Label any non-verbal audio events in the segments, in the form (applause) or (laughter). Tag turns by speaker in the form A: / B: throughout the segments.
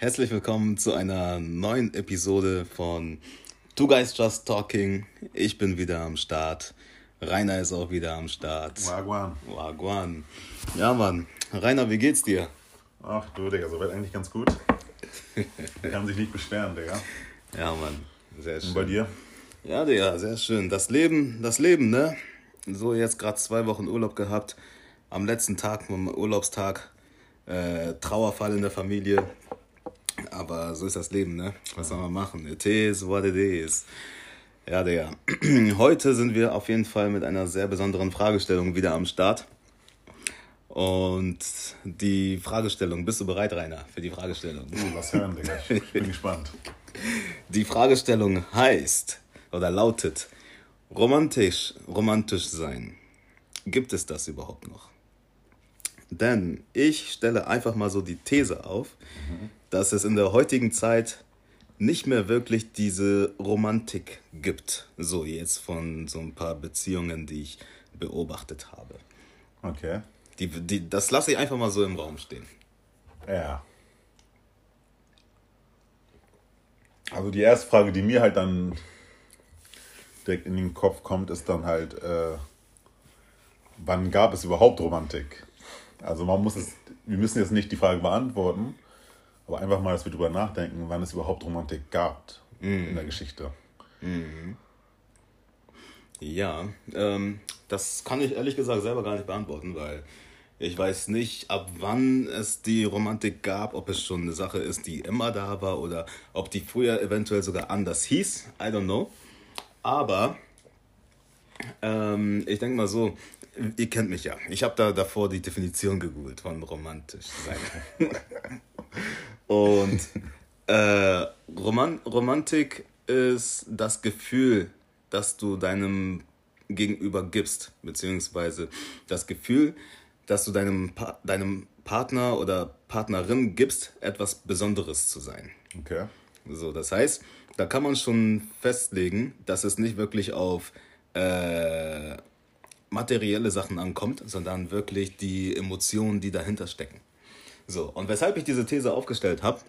A: Herzlich willkommen zu einer neuen Episode von Two Guys Just Talking. Ich bin wieder am Start. Rainer ist auch wieder am Start.
B: Wagwan.
A: Wagwan. Ja, Mann. Rainer, wie geht's dir?
B: Ach du, Digga, soweit eigentlich ganz gut. (laughs) Ich kann sich nicht beschweren, Digga.
A: Ja, Mann. Sehr schön.
B: Und bei dir?
A: Ja, Digga, sehr schön. Das Leben, das Leben, ne? So, jetzt gerade zwei Wochen Urlaub gehabt. Am letzten Tag, am Urlaubstag, äh, Trauerfall in der Familie. Aber so ist das Leben, ne? Was soll man machen? It is what it is. Ja, Digga. (clears throat) Heute sind wir auf jeden Fall mit einer sehr besonderen Fragestellung wieder am Start. Und die Fragestellung, bist du bereit, Rainer, für die Fragestellung?
B: Uh, was hören, Digga. Ich bin (laughs) gespannt.
A: Die Fragestellung heißt oder lautet: Romantisch, romantisch sein. Gibt es das überhaupt noch? Denn ich stelle einfach mal so die These auf, dass es in der heutigen Zeit nicht mehr wirklich diese Romantik gibt. So jetzt von so ein paar Beziehungen, die ich beobachtet habe.
B: Okay.
A: Die, die, das lasse ich einfach mal so im Raum stehen.
B: Ja. Also die erste Frage, die mir halt dann direkt in den Kopf kommt, ist dann halt, äh, wann gab es überhaupt Romantik? Also man muss es, wir müssen jetzt nicht die Frage beantworten, aber einfach mal, dass wir drüber nachdenken, wann es überhaupt Romantik gab in der Geschichte.
A: Ja, ähm, das kann ich ehrlich gesagt selber gar nicht beantworten, weil ich weiß nicht, ab wann es die Romantik gab, ob es schon eine Sache ist, die immer da war oder ob die früher eventuell sogar anders hieß. I don't know. Aber ähm, ich denke mal so, ihr kennt mich ja. Ich habe da davor die Definition gegoogelt von romantisch sein. (laughs) Und äh, Roman Romantik ist das Gefühl, das du deinem Gegenüber gibst, beziehungsweise das Gefühl, dass du deinem, pa deinem Partner oder Partnerin gibst, etwas Besonderes zu sein.
B: Okay.
A: So, das heißt, da kann man schon festlegen, dass es nicht wirklich auf äh, materielle Sachen ankommt, sondern wirklich die Emotionen, die dahinter stecken. So, und weshalb ich diese These aufgestellt habe,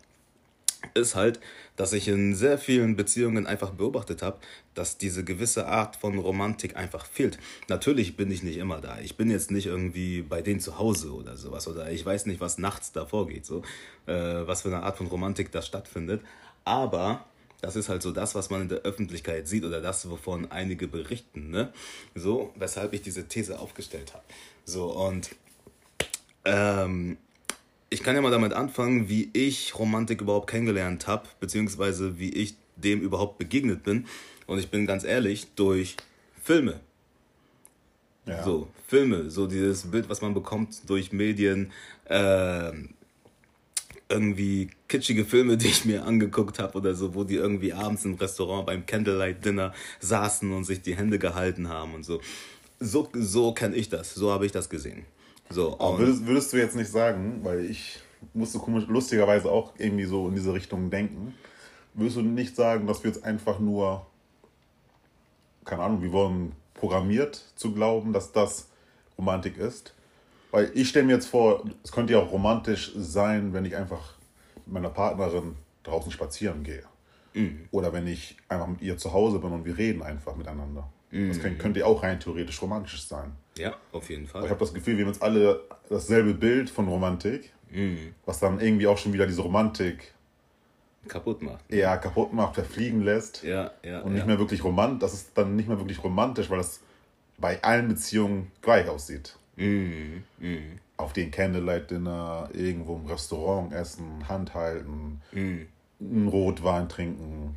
A: ist halt, dass ich in sehr vielen Beziehungen einfach beobachtet habe, dass diese gewisse Art von Romantik einfach fehlt. Natürlich bin ich nicht immer da. Ich bin jetzt nicht irgendwie bei denen zu Hause oder sowas. Oder ich weiß nicht, was nachts da vorgeht, so, äh, was für eine Art von Romantik da stattfindet. Aber das ist halt so das, was man in der Öffentlichkeit sieht oder das, wovon einige berichten, ne? So, weshalb ich diese These aufgestellt habe. So, und ähm, ich kann ja mal damit anfangen, wie ich Romantik überhaupt kennengelernt habe, beziehungsweise wie ich dem überhaupt begegnet bin. Und ich bin ganz ehrlich, durch Filme.
B: Ja.
A: So, Filme, so dieses Bild, was man bekommt durch Medien, ähm, irgendwie kitschige Filme, (laughs) die ich mir angeguckt habe oder so, wo die irgendwie abends im Restaurant beim Candlelight Dinner saßen und sich die Hände gehalten haben und so. So, so kenne ich das, so habe ich das gesehen. So,
B: Aber würdest, würdest du jetzt nicht sagen, weil ich musste komisch, lustigerweise auch irgendwie so in diese Richtung denken, würdest du nicht sagen, dass wir jetzt einfach nur, keine Ahnung, wir wurden programmiert zu glauben, dass das Romantik ist? Weil ich stelle mir jetzt vor, es könnte ja auch romantisch sein, wenn ich einfach mit meiner Partnerin draußen spazieren gehe. Oder wenn ich einfach mit ihr zu Hause bin und wir reden einfach miteinander. Das könnte, ja auch rein theoretisch romantisch sein.
A: ja, auf jeden Fall.
B: Ich habe das Gefühl, wir haben jetzt alle dasselbe Bild von Romantik, was dann irgendwie auch schon wieder diese Romantik
A: Kaputt macht.
B: eher kaputt macht, verfliegen lässt
A: Ja, ja.
B: und
A: ja.
B: nicht mehr wirklich romantisch. Das ist dann nicht mehr wirklich romantisch, weil das bei allen Beziehungen gleich aussieht.
A: Mhm, mhm,
B: Auf den Candlelight-Dinner, irgendwo im Restaurant essen, Hand halten, einen Rotwein trinken.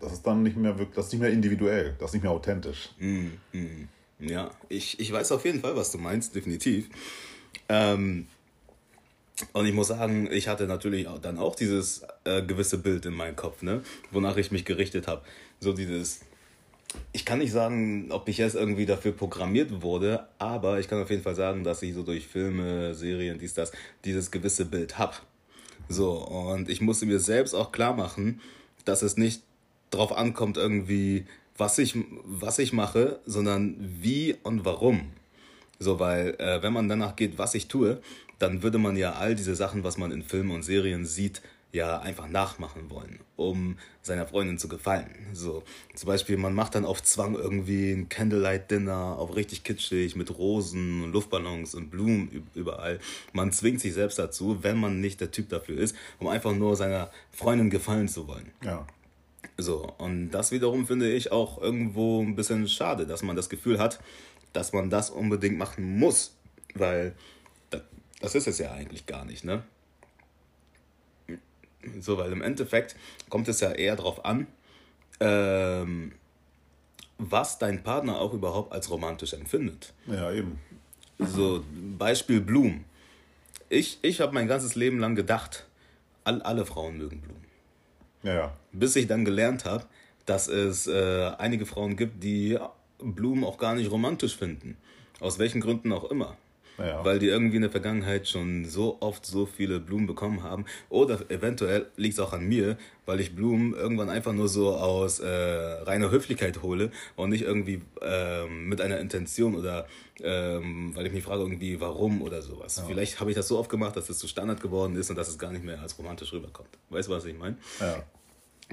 B: Das ist dann nicht mehr wirklich, das ist nicht mehr individuell, das ist nicht mehr authentisch.
A: mhm, mhm. Ja, ich, ich weiß auf jeden Fall, was du meinst, definitiv. Ähm, und ich muss sagen, ich hatte natürlich auch dann auch dieses äh, gewisse Bild in meinem Kopf, ne? wonach ich mich gerichtet habe. So dieses, ich kann nicht sagen, ob ich jetzt irgendwie dafür programmiert wurde, aber ich kann auf jeden Fall sagen, dass ich so durch Filme, Serien, dies, das, dieses gewisse Bild habe. So, und ich musste mir selbst auch klar machen, dass es nicht drauf ankommt, irgendwie, was ich, was ich mache, sondern wie und warum. So, weil äh, wenn man danach geht, was ich tue, dann würde man ja all diese Sachen, was man in Filmen und Serien sieht, ja einfach nachmachen wollen, um seiner Freundin zu gefallen. So, zum Beispiel, man macht dann auf Zwang irgendwie ein Candlelight-Dinner, auf richtig kitschig, mit Rosen und Luftballons und Blumen überall. Man zwingt sich selbst dazu, wenn man nicht der Typ dafür ist, um einfach nur seiner Freundin gefallen zu wollen. Ja. So, und das wiederum finde ich auch irgendwo ein bisschen schade, dass man das Gefühl hat, dass man das unbedingt machen muss, weil das ist es ja eigentlich gar nicht, ne? So, weil im Endeffekt kommt es ja eher darauf an, ähm, was dein Partner auch überhaupt als romantisch empfindet.
B: Ja, eben.
A: So, Beispiel Blumen. Ich, ich habe mein ganzes Leben lang gedacht, all, alle Frauen mögen Blumen. Ja, ja. Bis ich dann gelernt habe, dass es äh, einige Frauen gibt, die Blumen auch gar nicht romantisch finden. Aus welchen Gründen auch immer. Ja. Weil die irgendwie in der Vergangenheit schon so oft so viele Blumen bekommen haben. Oder eventuell liegt es auch an mir, weil ich Blumen irgendwann einfach nur so aus äh, reiner Höflichkeit hole und nicht irgendwie ähm, mit einer Intention oder ähm, weil ich mich frage irgendwie warum oder sowas. Ja. Vielleicht habe ich das so oft gemacht, dass es zu Standard geworden ist und dass es gar nicht mehr als romantisch rüberkommt. Weißt du, was ich meine? Ja.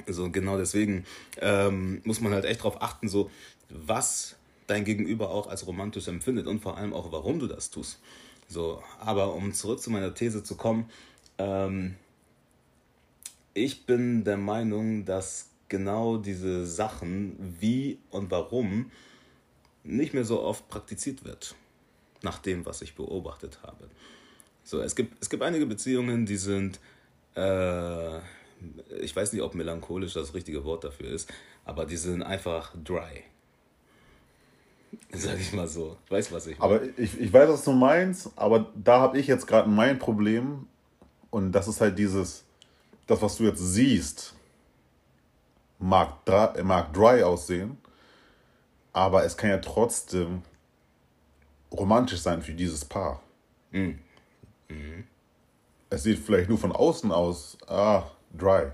A: So genau deswegen ähm, muss man halt echt darauf achten, so was dein Gegenüber auch als romantisch empfindet und vor allem auch, warum du das tust. So, aber um zurück zu meiner These zu kommen, ähm, ich bin der Meinung, dass genau diese Sachen, wie und warum, nicht mehr so oft praktiziert wird, nach dem, was ich beobachtet habe. So, es gibt, es gibt einige Beziehungen, die sind, äh, ich weiß nicht, ob melancholisch das richtige Wort dafür ist, aber die sind einfach dry. Sag ich mal so. Weiß, was ich
B: meine. Aber ich, ich weiß, was du meinst, aber da habe ich jetzt gerade mein Problem. Und das ist halt dieses, das, was du jetzt siehst, mag dry, mag dry aussehen, aber es kann ja trotzdem romantisch sein für dieses Paar. Mhm. Mhm. Es sieht vielleicht nur von außen aus, ah, dry.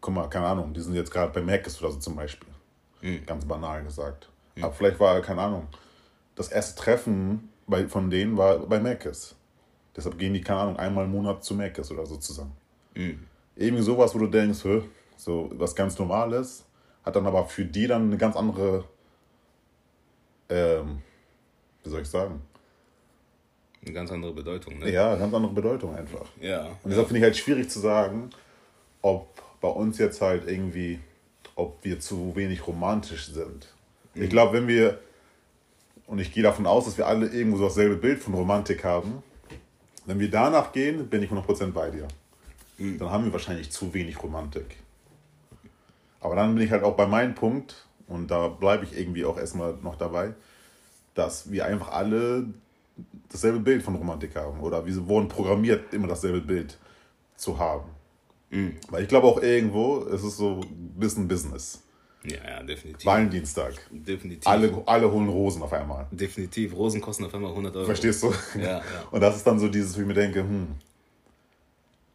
B: Guck mal, keine Ahnung, die sind jetzt gerade bei Macis oder so zum Beispiel. Mhm. Ganz banal gesagt. Mhm. Aber vielleicht war, keine Ahnung, das erste Treffen bei, von denen war bei Macis. Deshalb gehen die, keine Ahnung, einmal im Monat zu Macis oder so zusammen. Mhm. Irgendwie sowas, wo du denkst, so was ganz Normales, hat dann aber für die dann eine ganz andere, ähm, wie soll ich sagen?
A: Eine ganz andere Bedeutung, ne?
B: Ja, eine ganz andere Bedeutung einfach. Ja. Und deshalb finde ich halt schwierig zu sagen, ob bei uns jetzt halt irgendwie, ob wir zu wenig romantisch sind. Ich glaube, wenn wir, und ich gehe davon aus, dass wir alle irgendwo so dasselbe Bild von Romantik haben, wenn wir danach gehen, bin ich 100% bei dir. Mhm. Dann haben wir wahrscheinlich zu wenig Romantik. Aber dann bin ich halt auch bei meinem Punkt, und da bleibe ich irgendwie auch erstmal noch dabei, dass wir einfach alle dasselbe Bild von Romantik haben. Oder wir wurden programmiert, immer dasselbe Bild zu haben. Mhm. Weil ich glaube auch irgendwo, es ist so ein bisschen Business. Ja, ja, definitiv. Valentinstag. Definitiv. Alle, alle holen Rosen auf einmal.
A: Definitiv. Rosen kosten auf einmal 100 Euro.
B: Verstehst du? Ja, ja. (laughs) Und das ist dann so dieses, wie ich mir denke, hm,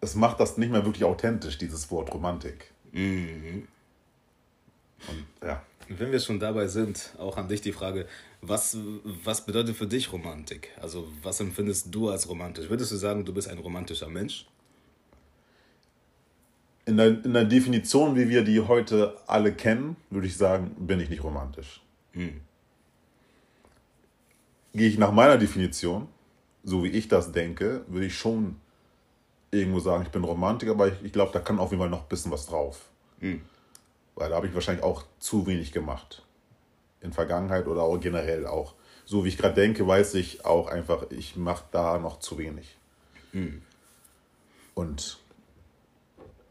B: es macht das nicht mehr wirklich authentisch, dieses Wort Romantik. Mhm.
A: Und, ja. Wenn wir schon dabei sind, auch an dich die Frage, was, was bedeutet für dich Romantik? Also was empfindest du als romantisch? Würdest du sagen, du bist ein romantischer Mensch?
B: In der, in der Definition, wie wir die heute alle kennen, würde ich sagen, bin ich nicht romantisch. Hm. Gehe ich nach meiner Definition, so wie ich das denke, würde ich schon irgendwo sagen, ich bin Romantiker, aber ich, ich glaube, da kann auf jeden Fall noch ein bisschen was drauf. Hm. Weil da habe ich wahrscheinlich auch zu wenig gemacht. In Vergangenheit oder auch generell auch. So wie ich gerade denke, weiß ich auch einfach, ich mache da noch zu wenig. Hm. Und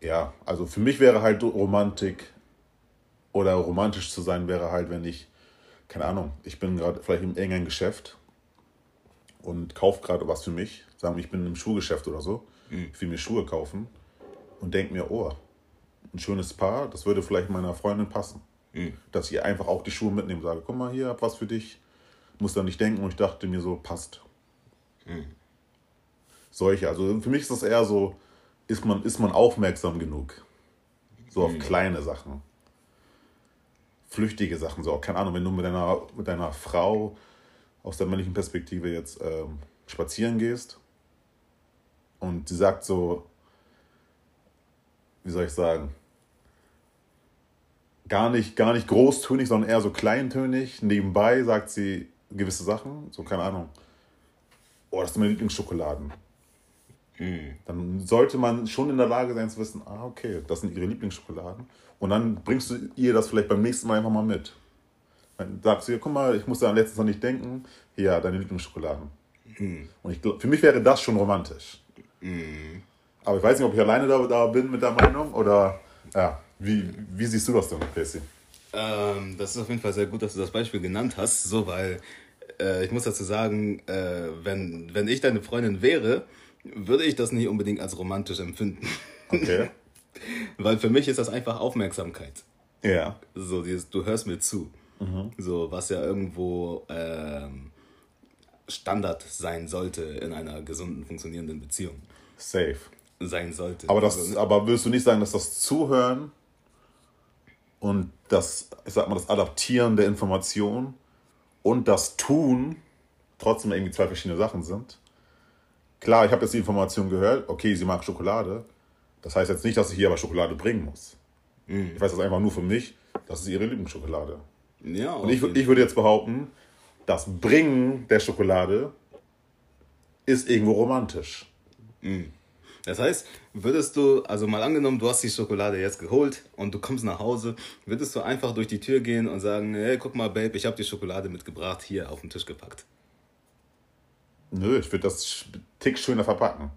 B: ja, also für mich wäre halt Romantik oder romantisch zu sein, wäre halt, wenn ich, keine Ahnung, ich bin gerade vielleicht im engen Geschäft und kaufe gerade was für mich. Sagen wir, ich bin im Schuhgeschäft oder so. Mhm. Ich will mir Schuhe kaufen und denke mir, oh, ein schönes Paar, das würde vielleicht meiner Freundin passen. Mhm. Dass ich einfach auch die Schuhe mitnehme und sage, guck mal, hier, hab was für dich. Muss da nicht denken und ich dachte mir so, passt. Mhm. Solche, also für mich ist das eher so, ist man, ist man aufmerksam genug. So auf mhm. kleine Sachen. Flüchtige Sachen, so auch, keine Ahnung, wenn du mit deiner, mit deiner Frau aus der männlichen Perspektive jetzt ähm, spazieren gehst und sie sagt so, wie soll ich sagen, gar nicht, gar nicht großtönig, sondern eher so kleintönig. Nebenbei sagt sie gewisse Sachen, so keine Ahnung. Oh, das sind meine Lieblingsschokoladen. Mhm. Dann sollte man schon in der Lage sein zu wissen, ah, okay, das sind ihre Lieblingsschokoladen. Und dann bringst du ihr das vielleicht beim nächsten Mal einfach mal mit. Dann sagst du ihr, guck mal, ich musste an letztes Mal nicht denken, ja, deine Lieblingsschokoladen. Mhm. Und ich glaub, für mich wäre das schon romantisch. Mhm. Aber ich weiß nicht, ob ich alleine da, da bin mit der Meinung oder ja, wie, wie siehst du das denn, Casey?
A: Ähm, das ist auf jeden Fall sehr gut, dass du das Beispiel genannt hast, so weil äh, ich muss dazu sagen, äh, wenn, wenn ich deine Freundin wäre, würde ich das nicht unbedingt als romantisch empfinden. Okay. (laughs) weil für mich ist das einfach Aufmerksamkeit. Ja. So, dieses, du hörst mir zu. Mhm. So, was ja irgendwo ähm, Standard sein sollte in einer gesunden, funktionierenden Beziehung. Safe. Sein sollte.
B: Aber, das, also, aber würdest du nicht sagen, dass das Zuhören und das, ich sag mal, das Adaptieren der Information und das Tun trotzdem irgendwie zwei verschiedene Sachen sind? Klar, ich habe jetzt die Information gehört, okay, sie mag Schokolade. Das heißt jetzt nicht, dass ich hier aber Schokolade bringen muss. Mhm. Ich weiß das einfach nur für mich, das ist ihre Lieblingsschokolade. Ja, und ich, ich würde jetzt behaupten, das Bringen der Schokolade ist irgendwo romantisch.
A: Mhm. Das heißt, würdest du, also mal angenommen, du hast die Schokolade jetzt geholt und du kommst nach Hause, würdest du einfach durch die Tür gehen und sagen, hey, guck mal, Babe, ich habe die Schokolade mitgebracht, hier auf den Tisch gepackt.
B: Nö, ich würde das tick schöner verpacken.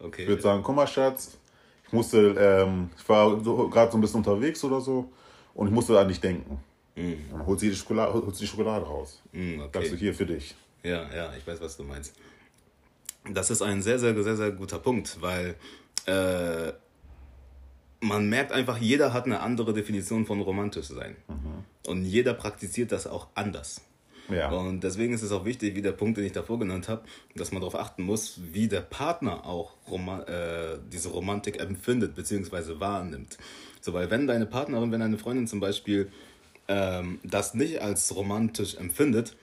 B: Okay. Ich würde sagen, guck mal, Schatz, ich musste, ähm, ich war so, gerade so ein bisschen unterwegs oder so und ich musste an dich denken. Mm. Dann holt sie die Schokolade, holt sie die Schokolade raus. Mm, okay. Sagst du hier für dich.
A: Ja, ja, ich weiß, was du meinst. Das ist ein sehr, sehr, sehr, sehr guter Punkt, weil äh, man merkt einfach, jeder hat eine andere Definition von romantisch sein. Mhm. Und jeder praktiziert das auch anders. Ja. Und deswegen ist es auch wichtig, wie der Punkt, den ich davor genannt habe, dass man darauf achten muss, wie der Partner auch Roma äh, diese Romantik empfindet bzw. wahrnimmt. So, weil wenn deine Partnerin, wenn deine Freundin zum Beispiel ähm, das nicht als romantisch empfindet,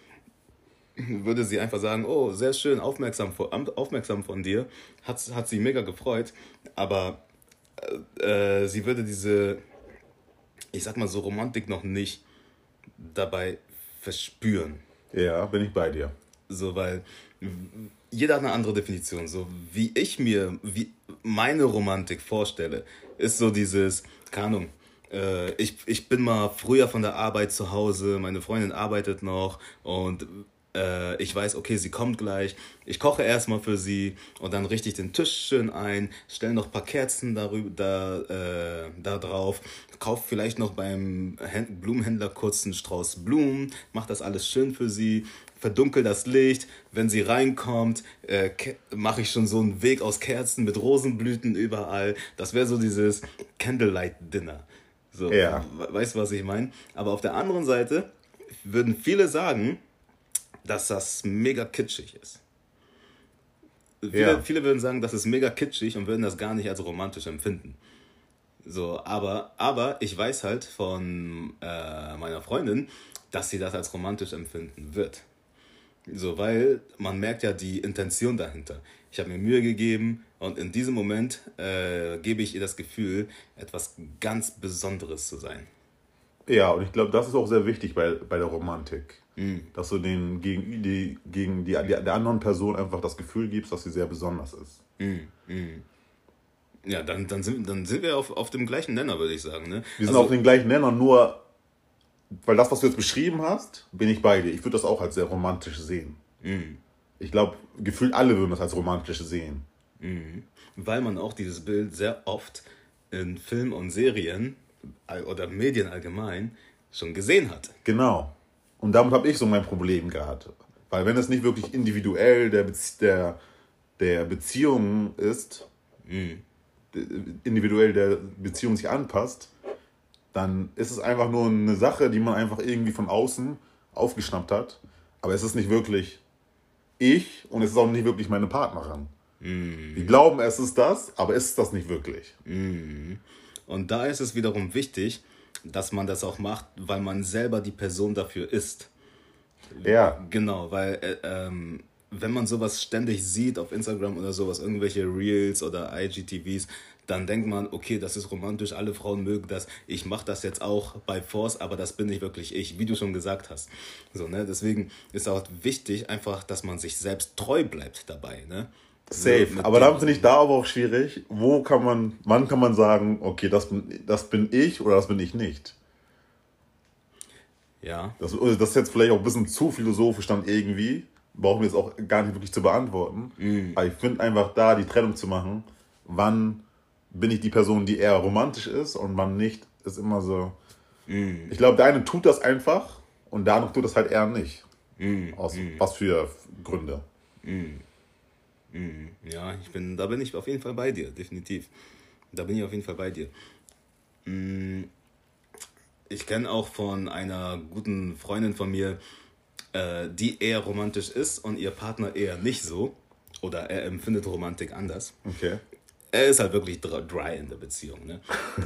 A: würde sie einfach sagen, oh, sehr schön, aufmerksam, aufmerksam von dir, hat, hat sie mega gefreut, aber äh, äh, sie würde diese, ich sag mal so, Romantik noch nicht dabei verspüren.
B: Ja, bin ich bei dir.
A: So, weil jeder hat eine andere Definition. So wie ich mir wie meine Romantik vorstelle, ist so dieses, keine Ahnung, äh, ich, ich bin mal früher von der Arbeit zu Hause, meine Freundin arbeitet noch und äh, ich weiß, okay, sie kommt gleich. Ich koche erstmal für sie und dann richte ich den Tisch schön ein, stelle noch ein paar Kerzen darüber, da, äh, da drauf, kaufe vielleicht noch beim Blumenhändler kurz einen Strauß Blumen, mache das alles schön für sie, verdunkel das Licht. Wenn sie reinkommt, äh, mache ich schon so einen Weg aus Kerzen mit Rosenblüten überall. Das wäre so dieses Candlelight-Dinner. So, ja. Weißt du, was ich meine? Aber auf der anderen Seite würden viele sagen, dass das mega kitschig ist. Viele, ja. viele würden sagen, das ist mega kitschig und würden das gar nicht als romantisch empfinden. So, aber, aber ich weiß halt von äh, meiner Freundin, dass sie das als romantisch empfinden wird. So, weil man merkt ja die Intention dahinter. Ich habe mir Mühe gegeben und in diesem Moment äh, gebe ich ihr das Gefühl, etwas ganz Besonderes zu sein.
B: Ja, und ich glaube, das ist auch sehr wichtig bei, bei der Romantik. Mhm. Dass du den gegen, die, gegen die, die, der anderen Person einfach das Gefühl gibst, dass sie sehr besonders ist. Mhm.
A: Mhm. Ja, dann, dann, sind, dann sind wir auf, auf dem gleichen Nenner, würde ich sagen. Ne?
B: Wir sind also, auf dem gleichen Nenner, nur weil das, was du jetzt beschrieben hast, bin ich bei dir. Ich würde das auch als sehr romantisch sehen. Mhm. Ich glaube, gefühlt alle würden das als romantisch sehen.
A: Mhm. Weil man auch dieses Bild sehr oft in Filmen und Serien oder Medien allgemein schon gesehen hat.
B: Genau. Und damit habe ich so mein Problem gehabt. Weil wenn es nicht wirklich individuell der, Bezie der, der Beziehung ist, mhm. individuell der Beziehung sich anpasst, dann ist es einfach nur eine Sache, die man einfach irgendwie von außen aufgeschnappt hat. Aber es ist nicht wirklich ich und es ist auch nicht wirklich meine Partnerin. Mm. Wir glauben, es ist das, aber es ist das nicht wirklich.
A: Mm. Und da ist es wiederum wichtig, dass man das auch macht, weil man selber die Person dafür ist. Ja. Genau, weil äh, ähm, wenn man sowas ständig sieht auf Instagram oder sowas, irgendwelche Reels oder IGTVs, dann denkt man, okay, das ist romantisch, alle Frauen mögen das, ich mache das jetzt auch bei Force, aber das bin nicht wirklich ich, wie du schon gesagt hast. So, ne? Deswegen ist auch wichtig einfach, dass man sich selbst treu bleibt dabei. Ne?
B: Safe. Aber da finde ich da aber auch schwierig. Wo kann man, wann kann man sagen, okay, das bin, das bin ich oder das bin ich nicht? Ja. Das, das ist jetzt vielleicht auch ein bisschen zu philosophisch dann irgendwie. Brauchen wir jetzt auch gar nicht wirklich zu beantworten. Mhm. Aber ich finde einfach da die Trennung zu machen, wann bin ich die Person, die eher romantisch ist und wann nicht, ist immer so. Mm. Ich glaube, der eine tut das einfach und der andere tut das halt eher nicht. Mm. Aus mm. was für Gründe.
A: Mm. Ja, ich bin, da bin ich auf jeden Fall bei dir, definitiv. Da bin ich auf jeden Fall bei dir. Mm. Ich kenne auch von einer guten Freundin von mir, äh, die eher romantisch ist und ihr Partner eher nicht so. Oder er empfindet Romantik anders. Okay er ist halt wirklich dry in der Beziehung. Ne?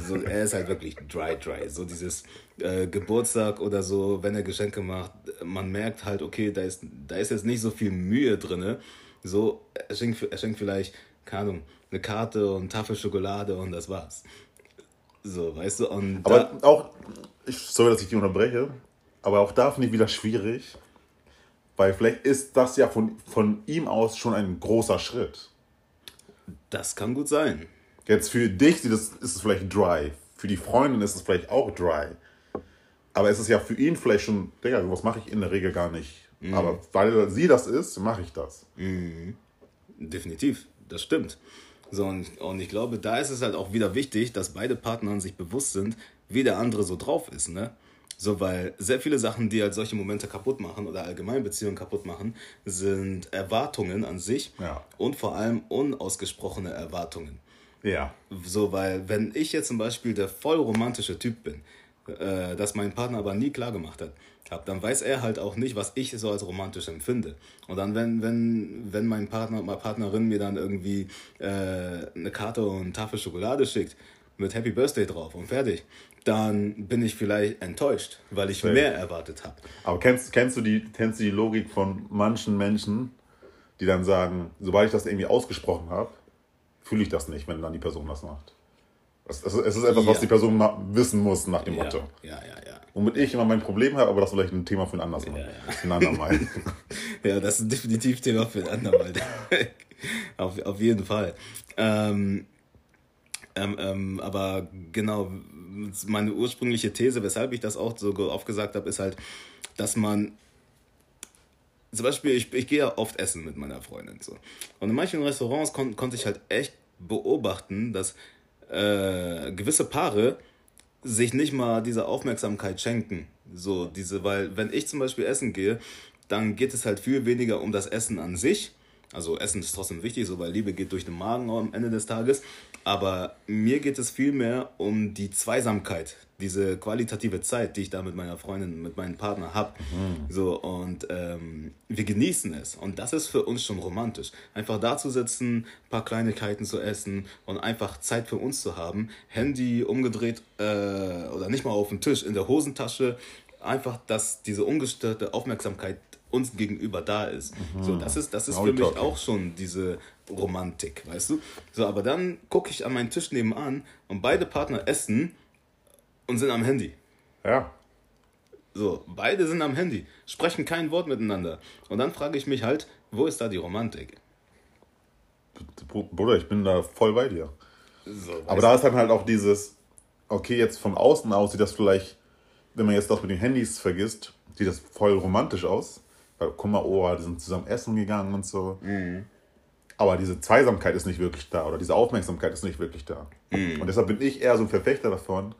A: So, er ist halt wirklich dry, dry. So dieses äh, Geburtstag oder so, wenn er Geschenke macht, man merkt halt, okay, da ist, da ist jetzt nicht so viel Mühe drin. So, er schenkt, er schenkt vielleicht, keine Ahnung, eine Karte und Tafel Schokolade und das war's. So, weißt du? Und
B: aber auch, ich, sorry, dass ich dich unterbreche, aber auch da finde ich wieder schwierig, weil vielleicht ist das ja von, von ihm aus schon ein großer Schritt.
A: Das kann gut sein.
B: Jetzt für dich ist es vielleicht dry. Für die Freundin ist es vielleicht auch dry. Aber es ist ja für ihn vielleicht schon, Digga, was mache ich in der Regel gar nicht. Mhm. Aber weil sie das ist, mache ich das.
A: Mhm. Definitiv, das stimmt. So, und, und ich glaube, da ist es halt auch wieder wichtig, dass beide Partner sich bewusst sind, wie der andere so drauf ist, ne? So, weil sehr viele Sachen, die halt solche Momente kaputt machen oder allgemein Beziehungen kaputt machen, sind Erwartungen an sich ja. und vor allem unausgesprochene Erwartungen. Ja. So, weil wenn ich jetzt zum Beispiel der voll romantische Typ bin, äh, das mein Partner aber nie klar gemacht hat, hab, dann weiß er halt auch nicht, was ich so als romantisch empfinde. Und dann, wenn, wenn, wenn mein Partner, meine Partnerin mir dann irgendwie äh, eine Karte und eine Tafel Schokolade schickt, mit Happy Birthday drauf und fertig, dann bin ich vielleicht enttäuscht, weil ich mehr erwartet habe.
B: Aber kennst, kennst, du die, kennst du die Logik von manchen Menschen, die dann sagen, sobald ich das irgendwie ausgesprochen habe, fühle ich das nicht, wenn dann die Person das macht? Es, es ist etwas, ja. was die Person wissen muss nach dem ja. Motto. Ja, ja, ja. Womit ich immer mein Problem habe, aber das ist vielleicht ein Thema für ein anderes Mal. Ja, ja. Ein
A: andermal. (laughs) ja, das ist definitiv ein Thema für ein andermal. (laughs) auf, auf jeden Fall. Ähm, ähm, ähm, aber genau, meine ursprüngliche These, weshalb ich das auch so aufgesagt habe, ist halt, dass man zum Beispiel, ich, ich gehe ja oft essen mit meiner Freundin. So. Und in manchen Restaurants kon, konnte ich halt echt beobachten, dass äh, gewisse Paare sich nicht mal diese Aufmerksamkeit schenken. So, diese, weil, wenn ich zum Beispiel essen gehe, dann geht es halt viel weniger um das Essen an sich. Also Essen ist trotzdem wichtig, so weil Liebe geht durch den Magen am Ende des Tages. Aber mir geht es vielmehr um die Zweisamkeit, diese qualitative Zeit, die ich da mit meiner Freundin, mit meinem Partner habe. Mhm. So, und ähm, wir genießen es. Und das ist für uns schon romantisch. Einfach da zu sitzen, ein paar Kleinigkeiten zu essen und einfach Zeit für uns zu haben. Handy umgedreht äh, oder nicht mal auf dem Tisch, in der Hosentasche. Einfach, dass diese ungestörte Aufmerksamkeit uns gegenüber da ist. Mhm. So, das ist, das ist für mich auch schon diese Romantik, weißt du? So, aber dann gucke ich an meinen Tisch nebenan und beide Partner essen und sind am Handy. Ja. So, beide sind am Handy, sprechen kein Wort miteinander. Und dann frage ich mich halt, wo ist da die Romantik?
B: Bruder, ich bin da voll bei dir. So, aber da ist dann halt auch dieses, okay, jetzt von außen aus sieht das vielleicht, wenn man jetzt das mit den Handys vergisst, sieht das voll romantisch aus. Guck mal, oh, die sind zusammen essen gegangen und so. Mhm. Aber diese Zweisamkeit ist nicht wirklich da oder diese Aufmerksamkeit ist nicht wirklich da. Mhm. Und deshalb bin ich eher so ein Verfechter davon.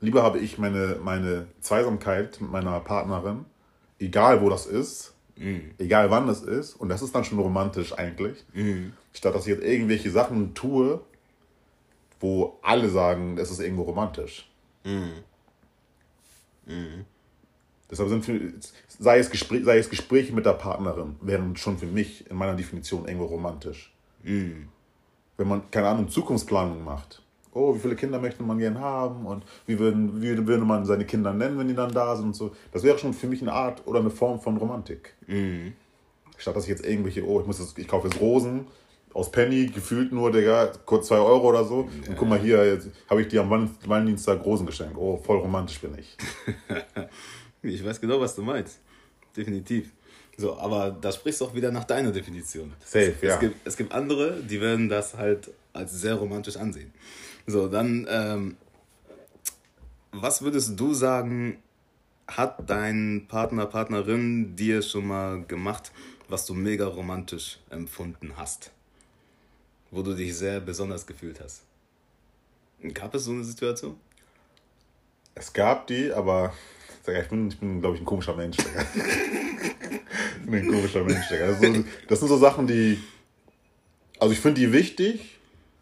B: Lieber habe ich meine, meine Zweisamkeit mit meiner Partnerin, egal wo das ist, mhm. egal wann das ist, und das ist dann schon romantisch eigentlich, mhm. statt dass ich jetzt irgendwelche Sachen tue, wo alle sagen, es ist irgendwo romantisch. Mhm. Mhm. Deshalb sind für, sei, es Gespräch, sei es Gespräche mit der Partnerin, wären schon für mich in meiner Definition irgendwo romantisch. Mm. Wenn man, keine Ahnung, Zukunftsplanung macht. Oh, wie viele Kinder möchte man gern haben und wie, würden, wie würde man seine Kinder nennen, wenn die dann da sind und so. Das wäre schon für mich eine Art oder eine Form von Romantik. Mm. Statt dass ich jetzt irgendwelche, oh, ich muss jetzt, ich kaufe jetzt Rosen aus Penny, gefühlt nur, Digga, kurz zwei Euro oder so. Und guck mal hier, jetzt habe ich dir am Val- Valentinstag Rosen geschenkt. Oh, voll romantisch bin ich. (laughs)
A: Ich weiß genau, was du meinst. Definitiv. So, aber da sprichst du auch wieder nach deiner Definition.
B: Safe,
A: es,
B: ja.
A: Es gibt, es gibt andere, die werden das halt als sehr romantisch ansehen. So, dann, ähm, was würdest du sagen, hat dein Partner, Partnerin dir schon mal gemacht, was du mega romantisch empfunden hast? Wo du dich sehr besonders gefühlt hast? Gab es so eine Situation?
B: Es gab die, aber Digga, ich bin, ich bin glaube ich, ein komischer Mensch. Ich bin ein komischer Mensch. Das, so, das sind so Sachen, die. Also, ich finde die wichtig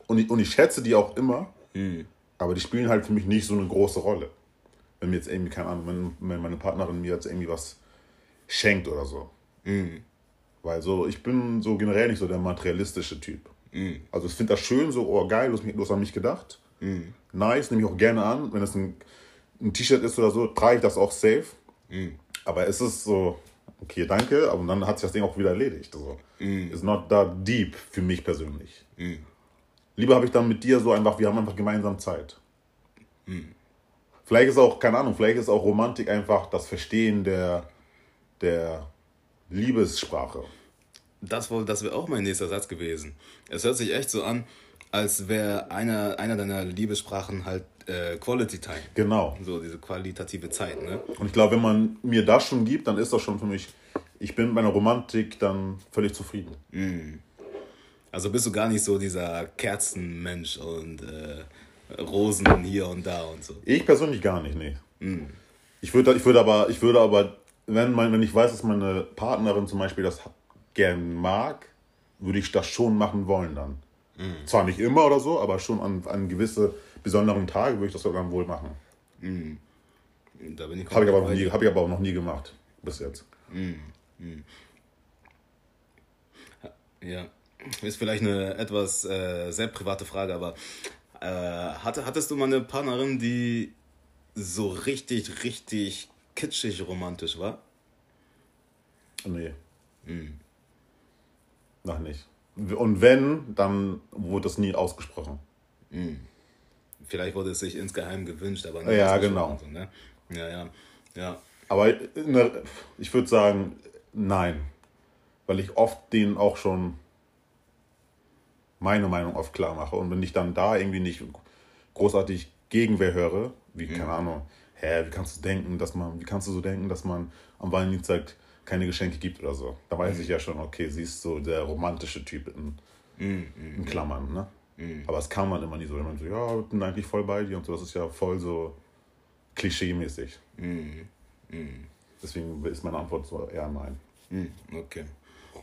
B: und ich, und ich schätze die auch immer, aber die spielen halt für mich nicht so eine große Rolle. Wenn mir jetzt irgendwie, keine Ahnung, wenn, meine Partnerin mir jetzt irgendwie was schenkt oder so. Weil so, ich bin so generell nicht so der materialistische Typ. Also, ich finde das schön, so, oh geil, du hast, mich, du hast an mich gedacht. Nice, nehme ich auch gerne an. Wenn es ein, ein T-Shirt ist oder so, trage ich das auch safe. Aber es ist so, okay, danke, aber dann hat sich das Ding auch wieder erledigt. Also, It's not that deep für mich persönlich. Lieber habe ich dann mit dir so einfach, wir haben einfach gemeinsam Zeit. Vielleicht ist auch, keine Ahnung, vielleicht ist auch Romantik einfach das Verstehen der, der Liebessprache.
A: Das, das wäre auch mein nächster Satz gewesen. Es hört sich echt so an, als wäre einer, einer deiner Liebessprachen halt äh, Quality Time.
B: Genau.
A: So diese qualitative Zeit, ne?
B: Und ich glaube, wenn man mir das schon gibt, dann ist das schon für mich, ich bin mit meiner Romantik dann völlig zufrieden.
A: Also bist du gar nicht so dieser Kerzenmensch und äh, Rosen hier und da und so.
B: Ich persönlich gar nicht, nee. Ich würde, ich würde aber, ich würde aber, wenn, mein, wenn ich weiß, dass meine Partnerin zum Beispiel das gern mag, würde ich das schon machen wollen dann. Zwar nicht immer oder so, aber schon an, an gewisse besonderen Tagen würde ich das dann wohl machen.
A: Da bin ich
B: Habe ich, aber noch nie- hab ich aber auch noch nie gemacht. Bis jetzt.
A: Ja, ist vielleicht eine etwas äh, sehr private Frage, aber äh, hatte, hattest du mal eine Partnerin, die so richtig, richtig kitschig romantisch war?
B: Nee. Noch nicht. Und wenn, dann wurde das nie ausgesprochen.
A: Vielleicht wurde es sich insgeheim gewünscht, aber
B: Ja,
A: ausgesprochen
B: genau.
A: So, ne? Ja, ja, ja.
B: Aber der, ich würde sagen, nein. Weil ich oft denen auch schon meine Meinung oft klar mache. Und wenn ich dann da irgendwie nicht großartig Gegenwehr höre, wie, keine Ahnung, hä, wie kannst du denken, dass man, wie kannst du so denken, dass man am Valentinstag keine Geschenke gibt oder so. Da weiß ich ja schon, okay, sie ist so der romantische Typ in, in Klammern, ne? Aber es kann man immer nie so, wenn man so, ja, bin eigentlich voll bei dir und so, das ist ja voll so klischee-mäßig. Deswegen ist meine Antwort so eher nein.
A: Okay.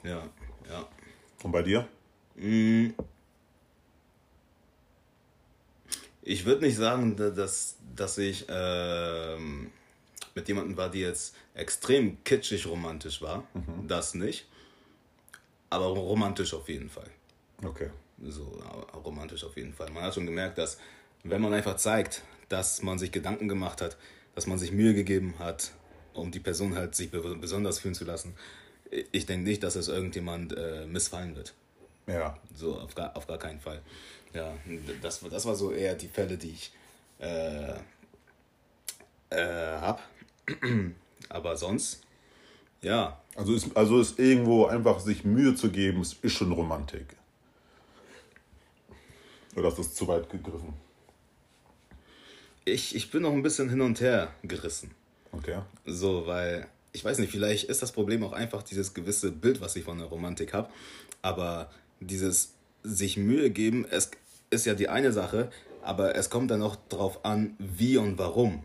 A: Ja, ja.
B: Und bei dir?
A: Ich würde nicht sagen, da- dass, dass ich ähm, mit jemandem war, die jetzt extrem kitschig romantisch war. Das nicht. Aber romantisch auf jeden Fall.
B: Okay.
A: So romantisch auf jeden Fall. Man hat schon gemerkt, dass wenn man einfach zeigt, dass man sich Gedanken gemacht hat, dass man sich Mühe gegeben hat, um die Person halt sich be besonders fühlen zu lassen, ich denke nicht, dass es irgendjemand äh, missfallen wird.
B: Ja.
A: So, auf gar, auf gar keinen Fall. Ja, das, war- das war so eher die Fälle, die ich äh, äh, habe. Aber sonst, ja,
B: Also ist, also ist irgendwo einfach sich Mühe zu geben, ist, ist schon Romantik. Oder ist das zu weit gegriffen?
A: ich, ich bin noch ein bisschen hin und her gerissen.
B: Okay.
A: So, weil, ich weiß nicht, vielleicht ist das Problem auch einfach dieses gewisse Bild, was ich von der Romantik habe. Aber dieses sich Mühe geben, es ist ja die eine Sache, aber es kommt dann auch drauf an, wie und warum.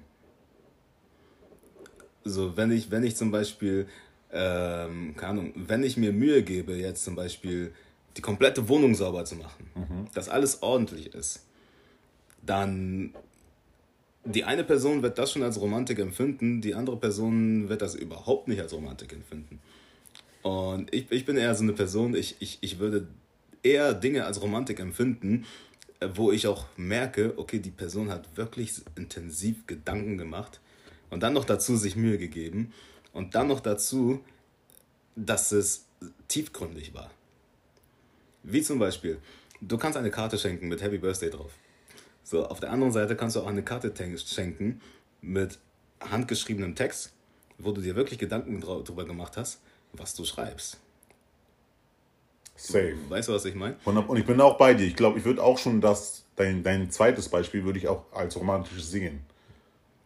A: So, wenn ich, wenn ich zum Beispiel, ähm, keine Ahnung, wenn ich mir Mühe gebe, jetzt zum Beispiel die komplette Wohnung sauber zu machen, dass alles ordentlich ist, dann die eine Person wird das schon als Romantik empfinden, die andere Person wird das überhaupt nicht als Romantik empfinden. Und ich, ich bin eher so eine Person, ich, ich, ich würde eher Dinge als Romantik empfinden, äh, wo ich auch merke, okay, die Person hat wirklich intensiv Gedanken gemacht und dann noch dazu sich Mühe gegeben und dann noch dazu, dass es tiefgründig war. Wie zum Beispiel, du kannst eine Karte schenken mit Happy Birthday drauf. So, auf der anderen Seite kannst du auch eine Karte schenken mit handgeschriebenem Text, wo du dir wirklich Gedanken darüber gemacht hast, was du schreibst. Safe. Weißt du, was ich meine?
B: Und, ich bin auch bei dir. Ich glaube, ich würde auch schon das, dein, dein zweites Beispiel würde ich auch als romantisches sehen.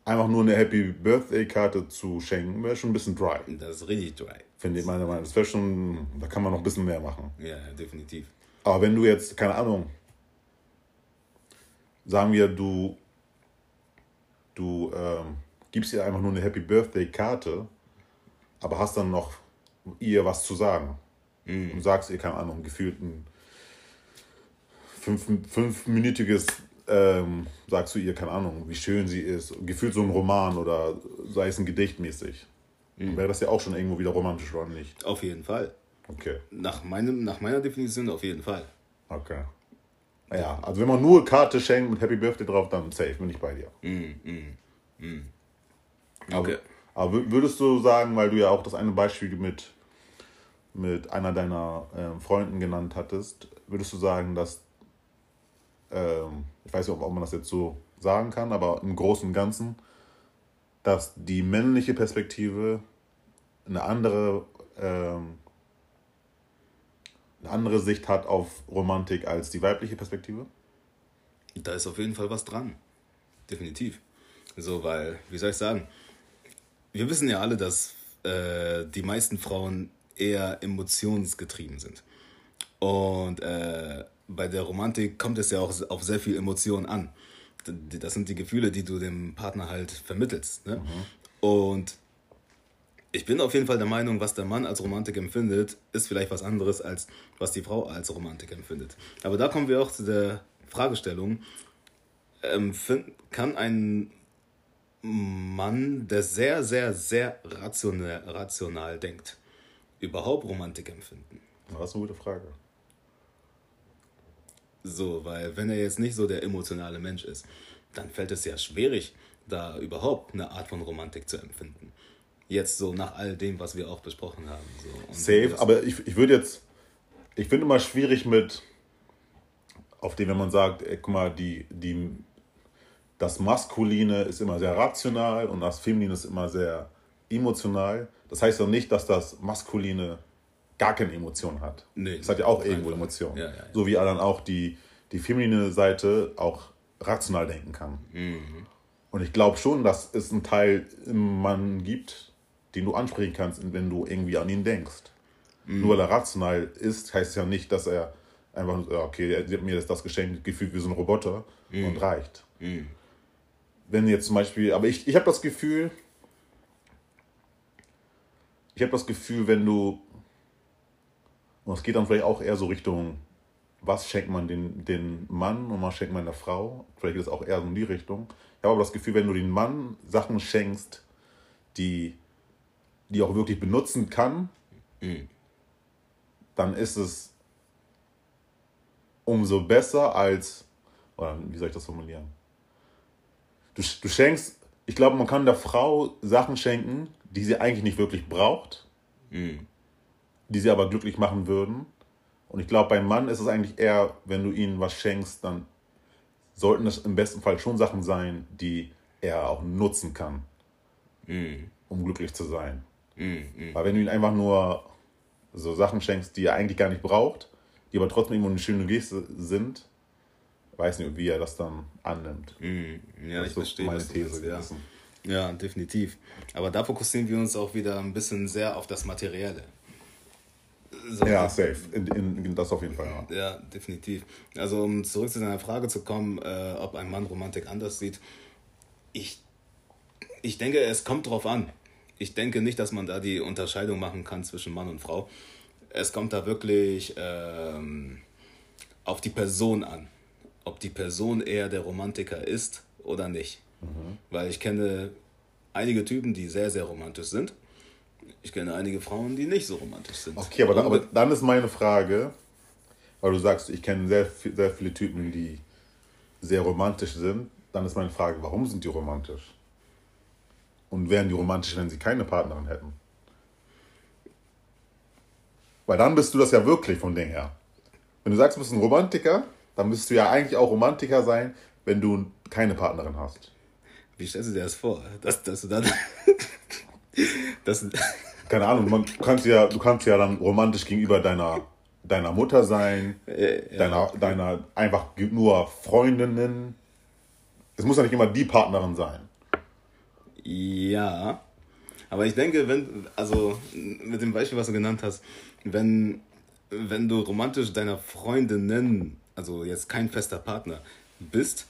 B: Einfach nur eine Happy Birthday Karte zu schenken, wäre schon ein bisschen dry.
A: Das ist richtig dry.
B: Finde ich meiner Meinung nach. Das wäre schon, da kann man noch ein bisschen mehr machen.
A: Ja, definitiv.
B: Aber wenn du jetzt, keine Ahnung, sagen wir, du, du ähm, gibst ihr einfach nur eine Happy Birthday Karte, aber hast dann noch ihr was zu sagen. Mhm. Und sagst ihr, keine Ahnung, gefühlt ein fünf, fünfminütiges, ähm, sagst du ihr, keine Ahnung, wie schön sie ist. Gefühlt so ein Roman oder sei es ein Gedicht mäßig. Mhm. Wäre das ja auch schon irgendwo wieder romantisch, oder nicht?
A: Auf jeden Fall.
B: Okay.
A: Nach, meinem, nach meiner Definition auf jeden Fall.
B: Okay. Ja, also wenn man nur Karte schenkt mit Happy Birthday drauf, dann safe, bin ich bei dir.
A: Mm, mm, mm.
B: Okay. Aber, aber, würdest du sagen, weil du ja auch das eine Beispiel mit, mit einer deiner äh, Freunden genannt hattest, würdest du sagen, dass, ähm, ich weiß nicht, ob man das jetzt so sagen kann, aber im Großen und Ganzen, dass die männliche Perspektive eine andere ähm, eine andere Sicht hat auf Romantik als die weibliche Perspektive?
A: Da ist auf jeden Fall was dran. Definitiv. So, weil, wie soll ich sagen, wir wissen ja alle, dass äh, die meisten Frauen eher emotionsgetrieben sind. Und äh, bei der Romantik kommt es ja auch auf sehr viel Emotion an. Das sind die Gefühle, die du dem Partner halt vermittelst. Ne? Mhm. Und ich bin auf jeden Fall der Meinung, was der Mann als Romantik empfindet, ist vielleicht was anderes, als was die Frau als Romantik empfindet. Aber da kommen wir auch zu der Fragestellung, ähm, kann ein Mann, der sehr, sehr, sehr rational, rational denkt, überhaupt Romantik empfinden?
B: Das ist eine gute Frage.
A: So, weil wenn er jetzt nicht so der emotionale Mensch ist, dann fällt es ja schwierig, da überhaupt eine Art von Romantik zu empfinden. Jetzt so nach all dem, was wir auch besprochen haben. So.
B: Safe, aber ich, ich würde jetzt, ich finde immer schwierig mit, auf dem, wenn man sagt, ey, guck mal, die, die, das Maskuline ist immer sehr rational und das Feminine ist immer sehr emotional. Das heißt doch nicht, dass das Maskuline gar keine Emotion hat. Nee, das hat ja auch irgendwo Emotionen. Ja, ja, ja. So wie dann auch die, die feminine Seite auch rational denken kann. Mhm. Und ich glaube schon, dass es einen Teil im Mann gibt, den du ansprechen kannst, wenn du irgendwie an ihn denkst. Mhm. Nur weil er rational ist, heißt ja nicht, dass er einfach, okay, er hat mir das geschenkt, gefühlt wie so ein Roboter mhm. und reicht. Mhm. Wenn jetzt zum Beispiel, aber ich, ich habe das Gefühl, ich habe das Gefühl, wenn du, und es geht dann vielleicht auch eher so Richtung, was schenkt man den, den Mann und was schenkt man der Frau, vielleicht ist es auch eher so in die Richtung. Ich habe aber das Gefühl, wenn du den Mann Sachen schenkst, die die auch wirklich benutzen kann, mhm. dann ist es umso besser als, oder wie soll ich das formulieren? Du, du schenkst, ich glaube, man kann der Frau Sachen schenken, die sie eigentlich nicht wirklich braucht, mhm. Die sie aber glücklich machen würden. Und ich glaube, beim Mann ist es eigentlich eher, wenn du ihm was schenkst, dann sollten es im besten Fall schon Sachen sein, die er auch nutzen kann, mhm. um glücklich zu sein. Mhm. Weil wenn du ihm einfach nur so Sachen schenkst, die er eigentlich gar nicht braucht, die aber trotzdem irgendwo eine schöne Geste sind, weiß nicht, wie er das dann annimmt. Mhm. Ja, das ich verstehe
A: meine These. Ja. ja, definitiv. Aber da fokussieren wir uns auch wieder ein bisschen sehr auf das Materielle.
B: So, ja, safe. In, in, das auf jeden Fall.
A: Ja. ja, definitiv. Also um zurück zu deiner Frage zu kommen, äh, ob ein Mann Romantik anders sieht. Ich, ich denke, es kommt drauf an ich denke nicht, dass man da die Unterscheidung machen kann zwischen Mann und Frau. Es kommt da wirklich ähm, auf die Person an. Ob die Person eher der Romantiker ist oder nicht. Mhm. Weil ich kenne einige Typen, die sehr, sehr romantisch sind. Ich kenne einige Frauen, die nicht so romantisch sind.
B: Okay, aber, dann, aber dann ist meine Frage, weil du sagst, ich kenne sehr, sehr viele Typen, die sehr romantisch sind. Dann ist meine Frage, warum sind die romantisch? Und wären die romantisch, wenn sie keine Partnerin hätten? Weil dann bist du das ja wirklich vom Ding her. Wenn du sagst, du bist ein Romantiker, dann müsstest du ja eigentlich auch Romantiker sein, wenn du keine Partnerin hast.
A: Wie stellst du dir das vor? Dass, dass du dann.
B: Das, (laughs) Keine Ahnung, man, du, kannst ja, du kannst ja dann romantisch gegenüber deiner, deiner Mutter sein, ja, deiner, deiner einfach nur Freundinnen. Es muss ja nicht immer die Partnerin sein.
A: Ja. Aber ich denke, wenn, also mit dem Beispiel, was du genannt hast, wenn, wenn du romantisch deiner Freundinnen, also jetzt kein fester Partner, bist,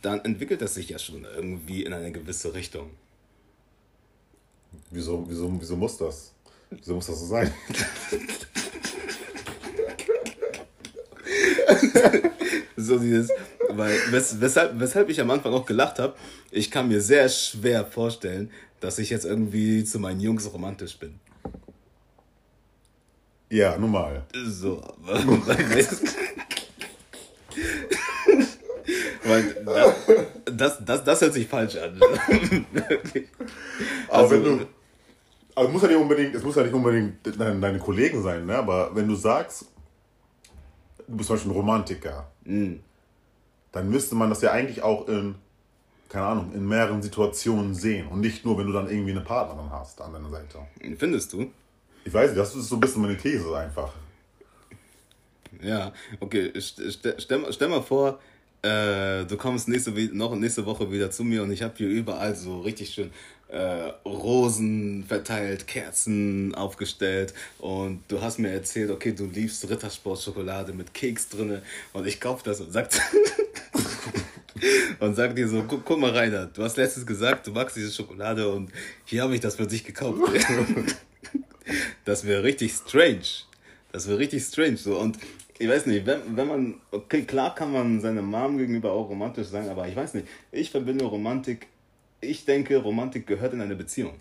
A: dann entwickelt das sich ja schon irgendwie in eine gewisse Richtung.
B: Wieso, wieso, wieso muss das? Wieso muss das so sein? (laughs)
A: so dieses, weil, wes, weshalb, weshalb ich am Anfang auch gelacht habe, ich kann mir sehr schwer vorstellen, dass ich jetzt irgendwie zu meinen Jungs romantisch bin.
B: Ja, normal. So, weil, (laughs) (laughs)
A: weil das, das, das hört sich falsch an. (laughs)
B: Aber also, wenn du. Also muss ja nicht unbedingt, es muss ja nicht unbedingt deine, deine Kollegen sein, ne? aber wenn du sagst, du bist zum Beispiel ein Romantiker, mm. dann müsste man das ja eigentlich auch in, keine Ahnung, in mehreren Situationen sehen und nicht nur, wenn du dann irgendwie eine Partnerin hast an deiner Seite.
A: Findest du?
B: Ich weiß nicht, das ist so ein bisschen meine These einfach.
A: Ja, okay, stell, stell, stell mal vor, äh, du kommst nächste, noch nächste Woche wieder zu mir und ich habe hier überall so richtig schön äh, Rosen verteilt, Kerzen aufgestellt und du hast mir erzählt, okay, du liebst Rittersport-Schokolade mit Keks drinne und ich kaufe das und sagt (laughs) und sag dir so, guck, guck mal Rainer, du hast letztens gesagt, du magst diese Schokolade und hier habe ich das für dich gekauft. (laughs) das wäre richtig strange. Das wäre richtig strange so und ich weiß nicht, wenn, wenn man, okay, klar kann man seiner Mom gegenüber auch romantisch sein, aber ich weiß nicht, ich verbinde Romantik, ich denke, Romantik gehört in eine Beziehung.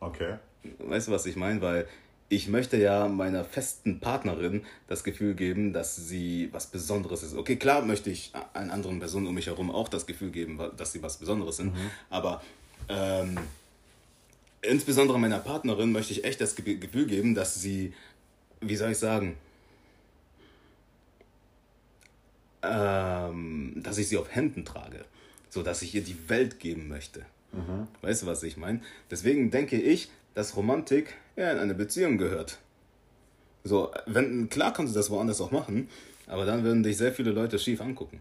A: Okay. Weißt du, was ich meine? Weil ich möchte ja meiner festen Partnerin das Gefühl geben, dass sie was Besonderes ist. Okay, klar möchte ich allen anderen Personen um mich herum auch das Gefühl geben, dass sie was Besonderes sind, mhm. aber ähm, insbesondere meiner Partnerin möchte ich echt das Gefühl geben, dass sie wie soll ich sagen, ähm, dass ich sie auf Händen trage, so dass ich ihr die Welt geben möchte. Mhm. Weißt du, was ich meine? Deswegen denke ich, dass Romantik ja in eine Beziehung gehört. So, wenn, klar kannst du das woanders auch machen, aber dann würden dich sehr viele Leute schief angucken.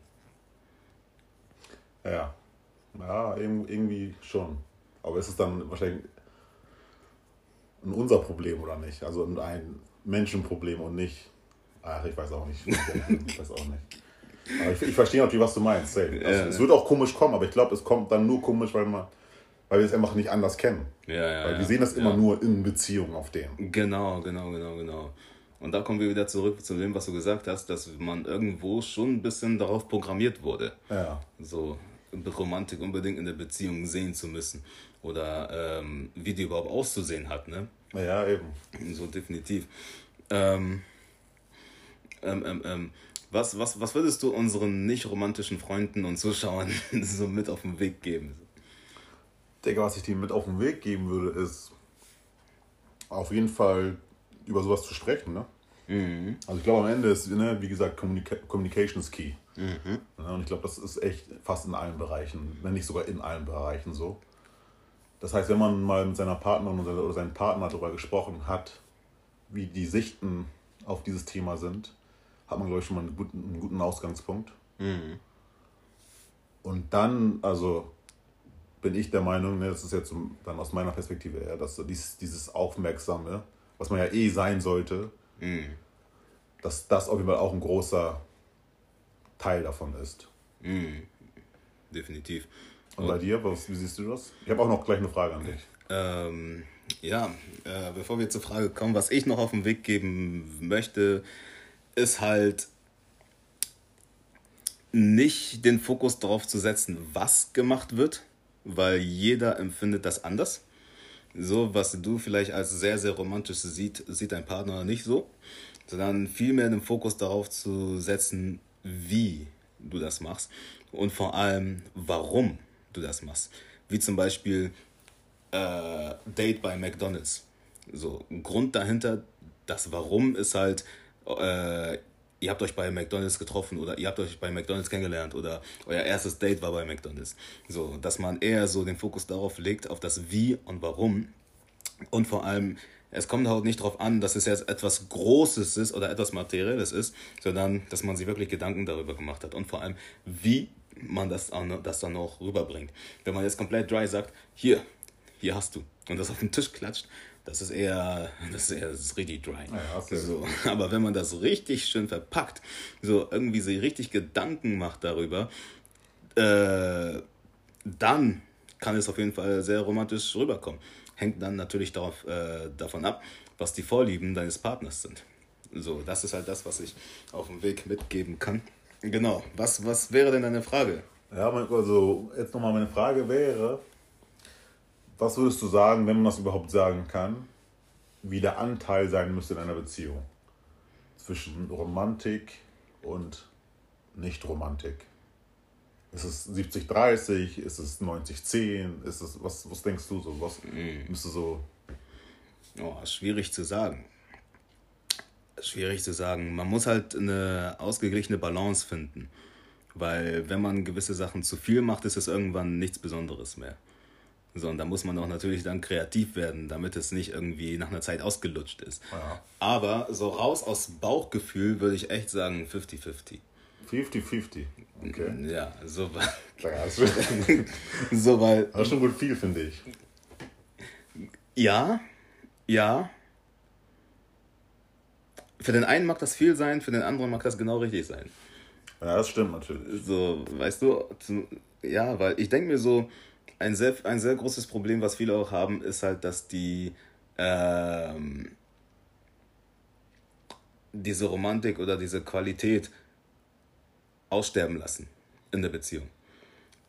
B: Ja, ja, irgendwie schon. Aber ist es dann wahrscheinlich ein unser Problem oder nicht? Also ein Menschenproblem und nicht. Ach, ich weiß auch nicht. Ich weiß auch nicht. Aber ich, ich verstehe natürlich, was du meinst. Also, ja, es wird auch komisch kommen, aber ich glaube, es kommt dann nur komisch, weil man weil wir es einfach nicht anders kennen. Ja, ja, weil wir sehen das immer nur in Beziehung auf dem.
A: Genau, genau, genau, genau. Und da kommen wir wieder zurück zu dem, was du gesagt hast, dass man irgendwo schon ein bisschen darauf programmiert wurde. Ja. So Romantik unbedingt in der Beziehung sehen zu müssen. Oder ähm, wie die überhaupt auszusehen hat, ne?
B: Ja, eben.
A: So definitiv. Ähm, ähm, ähm, ähm, was, was, was würdest du unseren nicht romantischen Freunden und Zuschauern (laughs) so mit auf den Weg geben?
B: Denke, was ich dir mit auf den Weg geben würde, ist auf jeden Fall über sowas zu sprechen. Ne? Mhm. Also ich glaube, am Ende ist, ne, wie gesagt, Communica Communication is key. Mhm. Ja, und ich glaube, das ist echt fast in allen Bereichen, wenn nicht sogar in allen Bereichen so. Das heißt, wenn man mal mit seiner Partnerin oder seinem Partner darüber gesprochen hat, wie die Sichten auf dieses Thema sind, hat man, glaube ich, schon mal einen guten, einen guten Ausgangspunkt. Mhm. Und dann, also bin ich der Meinung, ne, das ist jetzt dann aus meiner Perspektive her, dass dieses, dieses Aufmerksame, was man ja eh sein sollte, mhm. dass das auf jeden Fall auch ein großer Teil davon ist.
A: Mhm. Definitiv.
B: Und bei dir, was, wie siehst du das? Ich habe auch noch gleich eine Frage an dich.
A: Ähm, ja, äh, bevor wir zur Frage kommen, was ich noch auf den Weg geben möchte, ist halt nicht den Fokus darauf zu setzen, was gemacht wird, weil jeder empfindet das anders. So, was du vielleicht als sehr, sehr romantisch sieht, sieht dein Partner nicht so, sondern vielmehr den Fokus darauf zu setzen, wie du das machst und vor allem, warum du das machst. Wie zum Beispiel äh, Date bei McDonald's. So, ein Grund dahinter, das Warum ist halt, äh, ihr habt euch bei McDonalds getroffen oder ihr habt euch bei McDonalds kennengelernt oder euer erstes Date war bei McDonalds. So, dass man eher so den Fokus darauf legt, auf das Wie und Warum. Und vor allem, es kommt halt nicht darauf an, dass es jetzt etwas Großes ist oder etwas Materielles ist, sondern dass man sich wirklich Gedanken darüber gemacht hat. Und vor allem, wie man das, das dann auch rüberbringt. Wenn man jetzt komplett dry sagt, hier, hier hast du, und das auf den Tisch klatscht, das ist eher, das ist eher das ist richtig dry. Ja, so, (laughs) aber wenn man das richtig schön verpackt, so irgendwie sich richtig Gedanken macht darüber, äh, dann kann es auf jeden Fall sehr romantisch rüberkommen. Hängt dann natürlich darauf, äh, davon ab, was die Vorlieben deines Partners sind. So, das ist halt das, was ich auf dem Weg mitgeben kann. Genau. Was, was wäre denn deine Frage?
B: Ja, also jetzt nochmal meine Frage wäre, was würdest du sagen, wenn man das überhaupt sagen kann, wie der Anteil sein müsste in einer Beziehung zwischen Romantik und Nicht-Romantik? Ist es 70-30? Ist es 90-10? Ist es, was, was denkst du so? Was mm. müsste so.
A: Oh, schwierig zu sagen. Schwierig zu sagen. Man muss halt eine ausgeglichene Balance finden. Weil wenn man gewisse Sachen zu viel macht, ist es irgendwann nichts Besonderes mehr. So, und da muss man auch natürlich dann kreativ werden, damit es nicht irgendwie nach einer Zeit ausgelutscht ist. Ja. Aber so raus aus Bauchgefühl würde ich echt sagen 50-50.
B: 50-50. Okay.
A: Ja, so Klar, (laughs) (laughs) so weil.
B: Das ist schon gut viel, finde ich.
A: Ja, ja. Für den einen mag das viel sein, für den anderen mag das genau richtig sein.
B: Ja, das stimmt natürlich.
A: So, weißt du, ja, weil ich denke mir so, ein sehr, ein sehr großes Problem, was viele auch haben, ist halt, dass die ähm, diese Romantik oder diese Qualität aussterben lassen in der Beziehung.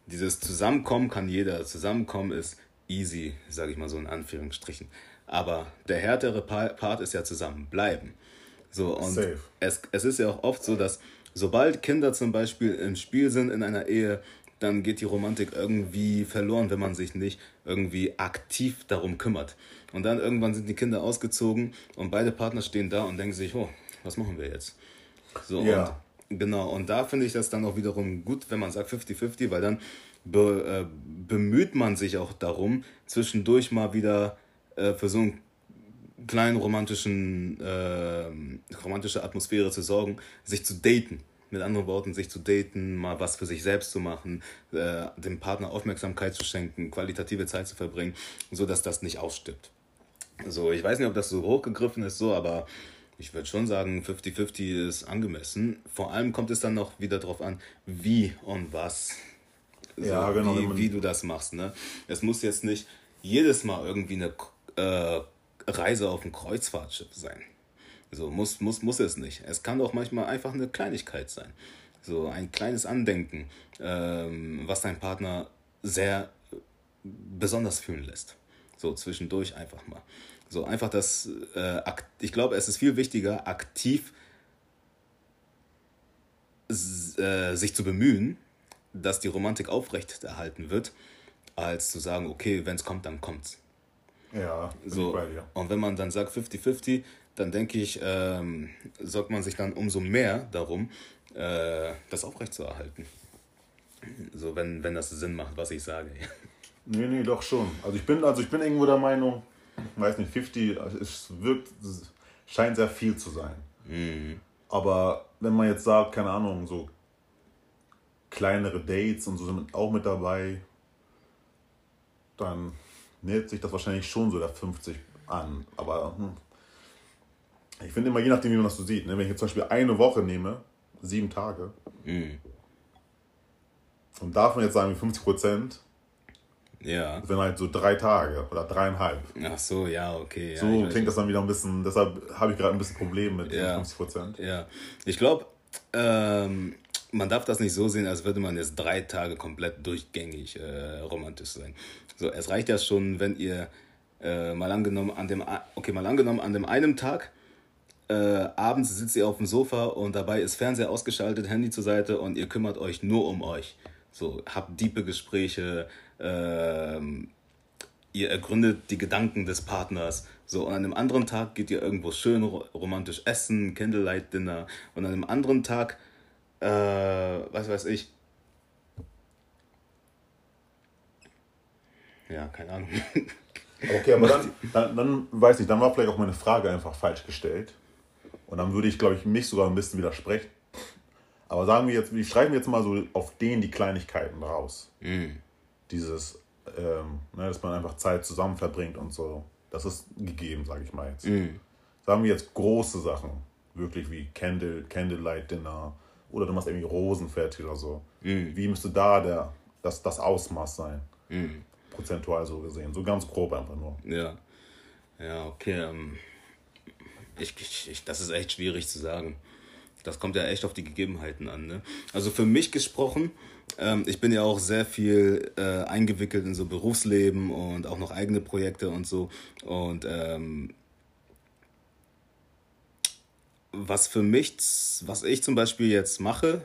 A: Dieses Zusammenkommen kann jeder. Zusammenkommen ist easy, sage ich mal so in Anführungsstrichen. Aber der härtere Part ist ja zusammenbleiben. So, und Safe. Es, es ist ja auch oft so, dass sobald Kinder zum Beispiel im Spiel sind in einer Ehe, dann geht die Romantik irgendwie verloren, wenn man sich nicht irgendwie aktiv darum kümmert. Und dann irgendwann sind die Kinder ausgezogen und beide Partner stehen da und denken sich, oh, was machen wir jetzt? So, ja. und, genau, und da finde ich das dann auch wiederum gut, wenn man sagt 50-50, weil dann be, äh, bemüht man sich auch darum, zwischendurch mal wieder äh, für so einen kleinen romantischen, äh, romantische Atmosphäre zu sorgen, sich zu daten mit anderen Worten, sich zu daten, mal was für sich selbst zu machen, äh, dem Partner Aufmerksamkeit zu schenken, qualitative Zeit zu verbringen, so dass das nicht ausstirbt. So, ich weiß nicht, ob das so hochgegriffen ist, so, aber ich würde schon sagen, 50-50 ist angemessen. Vor allem kommt es dann noch wieder darauf an, wie und was. So, ja, genau. Wie, wie, du das machst. Ne? Es muss jetzt nicht jedes Mal irgendwie eine äh, Reise auf ein Kreuzfahrtschiff sein. So muss, muss, muss es nicht. Es kann doch manchmal einfach eine Kleinigkeit sein. So ein kleines Andenken, ähm, was dein Partner sehr besonders fühlen lässt. So zwischendurch einfach mal. So einfach das, äh, ich glaube, es ist viel wichtiger, aktiv äh, sich zu bemühen, dass die Romantik aufrechterhalten wird, als zu sagen, okay, wenn es kommt, dann kommt's. Ja, so. Und wenn man dann sagt 50-50, dann denke ich, ähm, sorgt man sich dann umso mehr darum, äh, das aufrechtzuerhalten. So, wenn, wenn das Sinn macht, was ich sage. (laughs)
B: nee, nee, doch schon. Also ich bin, also ich bin irgendwo der Meinung, weiß nicht, 50, es wirkt, es scheint sehr viel zu sein. Mhm. Aber wenn man jetzt sagt, keine Ahnung, so kleinere Dates und so sind auch mit dabei, dann nähert sich das wahrscheinlich schon so der 50 an. Aber hm, ich finde immer, je nachdem, wie man das so sieht. Ne? Wenn ich jetzt zum Beispiel eine Woche nehme, sieben Tage, mhm. und davon jetzt sagen wir 50 Prozent, ja. Das wären halt so drei Tage oder dreieinhalb.
A: Ach so, ja, okay.
B: Ja, so klingt das dann wieder ein bisschen, deshalb habe ich gerade ein bisschen Problem mit ja. 50 Prozent.
A: Ja, ich glaube, ähm, man darf das nicht so sehen, als würde man jetzt drei Tage komplett durchgängig äh, romantisch sein. So, es reicht ja schon, wenn ihr äh, mal angenommen an dem, okay, mal angenommen an dem einen Tag äh, abends sitzt ihr auf dem Sofa und dabei ist Fernseher ausgeschaltet, Handy zur Seite und ihr kümmert euch nur um euch. So, habt diepe Gespräche, ähm, ihr ergründet die Gedanken des Partners. So, und an einem anderen Tag geht ihr irgendwo schön romantisch essen, Candlelight Dinner. Und an einem anderen Tag, äh, was weiß ich. Ja, keine Ahnung.
B: Okay, aber dann, (laughs) dann, dann weiß ich, dann war vielleicht auch meine Frage einfach falsch gestellt. Und dann würde ich, glaube ich, mich sogar ein bisschen widersprechen. Aber sagen wir jetzt, wir schreiben jetzt mal so auf den die Kleinigkeiten raus. Mm. Dieses, ähm, ne, dass man einfach Zeit zusammen verbringt und so. Das ist gegeben, sage ich mal jetzt. Mm. Sagen wir jetzt große Sachen, wirklich wie Candle, Candlelight Dinner oder du machst irgendwie Rosen fertig oder so. Mm. Wie müsste da der, das, das Ausmaß sein? Mm. Prozentual so gesehen. So ganz grob einfach nur.
A: Ja. Ja, okay. Ähm, ich, ich, das ist echt schwierig zu sagen. Das kommt ja echt auf die Gegebenheiten an. Ne? Also für mich gesprochen, ähm, ich bin ja auch sehr viel äh, eingewickelt in so Berufsleben und auch noch eigene Projekte und so. Und ähm, was für mich, was ich zum Beispiel jetzt mache,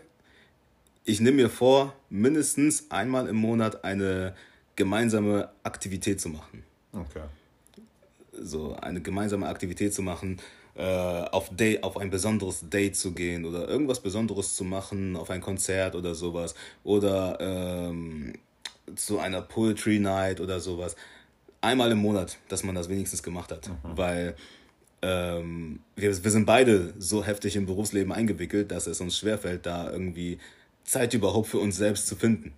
A: ich nehme mir vor, mindestens einmal im Monat eine gemeinsame Aktivität zu machen. Okay. So eine gemeinsame Aktivität zu machen, äh, auf, Day, auf ein besonderes Date zu gehen oder irgendwas Besonderes zu machen, auf ein Konzert oder sowas. Oder ähm, zu einer Poetry Night oder sowas. Einmal im Monat, dass man das wenigstens gemacht hat. Mhm. Weil ähm, wir, wir sind beide so heftig im Berufsleben eingewickelt, dass es uns schwerfällt, da irgendwie Zeit überhaupt für uns selbst zu finden.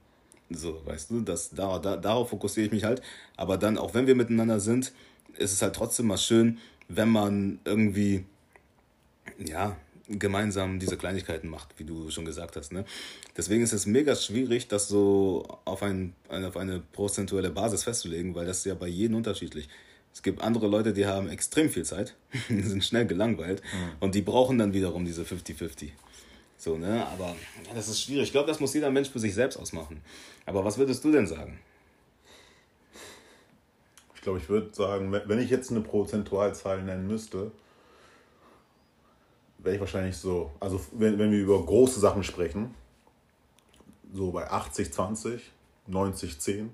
A: So, weißt du, das, da, da, darauf fokussiere ich mich halt. Aber dann, auch wenn wir miteinander sind, ist es halt trotzdem mal schön, wenn man irgendwie, ja, gemeinsam diese Kleinigkeiten macht, wie du schon gesagt hast. Ne? Deswegen ist es mega schwierig, das so auf, ein, auf eine prozentuelle Basis festzulegen, weil das ist ja bei jedem unterschiedlich. Es gibt andere Leute, die haben extrem viel Zeit, (laughs) sind schnell gelangweilt mhm. und die brauchen dann wiederum diese 50-50. So, ne? Aber ja, das ist schwierig. Ich glaube, das muss jeder Mensch für sich selbst ausmachen. Aber was würdest du denn sagen?
B: Ich glaube, ich würde sagen, wenn ich jetzt eine Prozentualzahl nennen müsste, wäre ich wahrscheinlich so, also wenn, wenn wir über große Sachen sprechen, so bei 80, 20, 90, 10.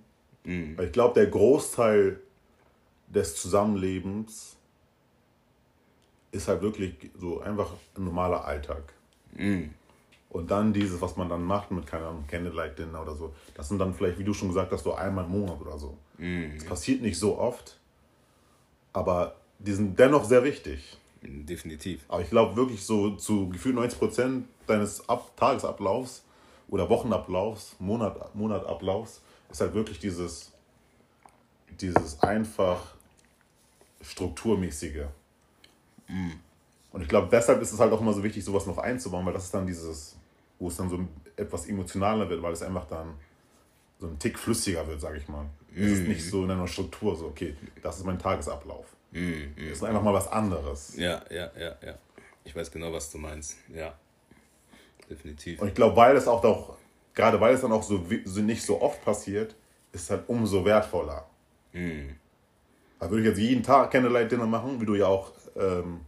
B: Mhm. Weil ich glaube, der Großteil des Zusammenlebens ist halt wirklich so einfach ein normaler Alltag. Mhm. Und dann dieses, was man dann macht mit, keine Ahnung, Candlelight Dinner oder so, das sind dann vielleicht, wie du schon gesagt hast, so einmal im Monat oder so. Mhm. Das passiert nicht so oft, aber die sind dennoch sehr wichtig.
A: Definitiv.
B: Aber ich glaube wirklich so zu gefühlt 90 Prozent deines Ab Tagesablaufs oder Wochenablaufs, Monat, Monatablaufs ist halt wirklich dieses, dieses einfach strukturmäßige. Mhm. Und ich glaube, deshalb ist es halt auch immer so wichtig, sowas noch einzubauen, weil das ist dann dieses, wo es dann so etwas emotionaler wird, weil es einfach dann so ein Tick flüssiger wird, sage ich mal. Mm. Es ist nicht so in einer Struktur, so, okay, das ist mein Tagesablauf. Mm. Es ist einfach mal was anderes.
A: Ja, ja, ja, ja. Ich weiß genau, was du meinst. Ja, definitiv.
B: Und ich glaube, weil es auch doch, gerade weil es dann auch so, so nicht so oft passiert, ist es halt umso wertvoller. Mm. Also würde ich jetzt jeden Tag Candlelight Dinner machen, wie du ja auch ähm,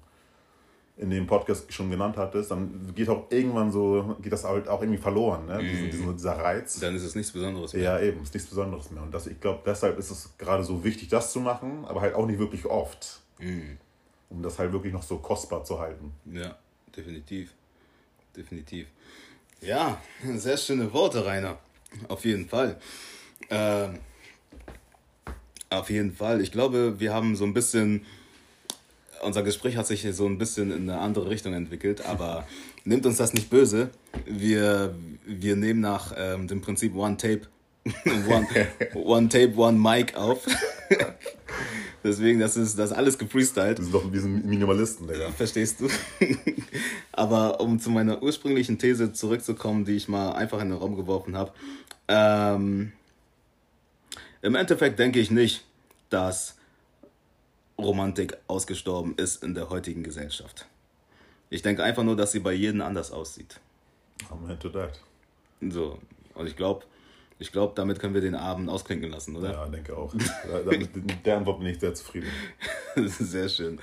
B: in dem Podcast schon genannt hattest, dann geht auch irgendwann so, geht das halt auch irgendwie verloren, ne? Mhm. Diese, dieser Reiz.
A: Dann ist es nichts Besonderes
B: mehr. Ja, eben, ist nichts Besonderes mehr. Und das, ich glaube, deshalb ist es gerade so wichtig, das zu machen, aber halt auch nicht wirklich oft. Mhm. Um das halt wirklich noch so kostbar zu halten.
A: Ja, definitiv. Definitiv. Ja, sehr schöne Worte, Rainer. Auf jeden Fall. Ähm, auf jeden Fall. Ich glaube, wir haben so ein bisschen unser Gespräch hat sich so ein bisschen in eine andere Richtung entwickelt, aber (laughs) nimmt uns das nicht böse. Wir, wir nehmen nach ähm, dem Prinzip One Tape, (laughs) one, one Tape, One Mic auf. (laughs) Deswegen, das ist das ist alles gefreestylt.
B: Wir sind doch wir sind Minimalisten, Digga.
A: Verstehst du? Aber um zu meiner ursprünglichen These zurückzukommen, die ich mal einfach in den Raum geworfen habe. Ähm, Im Endeffekt denke ich nicht, dass Romantik ausgestorben ist in der heutigen Gesellschaft. Ich denke einfach nur, dass sie bei jedem anders aussieht.
B: Amen to that.
A: So, und ich glaube, ich glaube, damit können wir den Abend ausklinken lassen, oder?
B: Ja, denke auch. Mit der Antwort bin ich sehr zufrieden. (laughs)
A: sehr schön.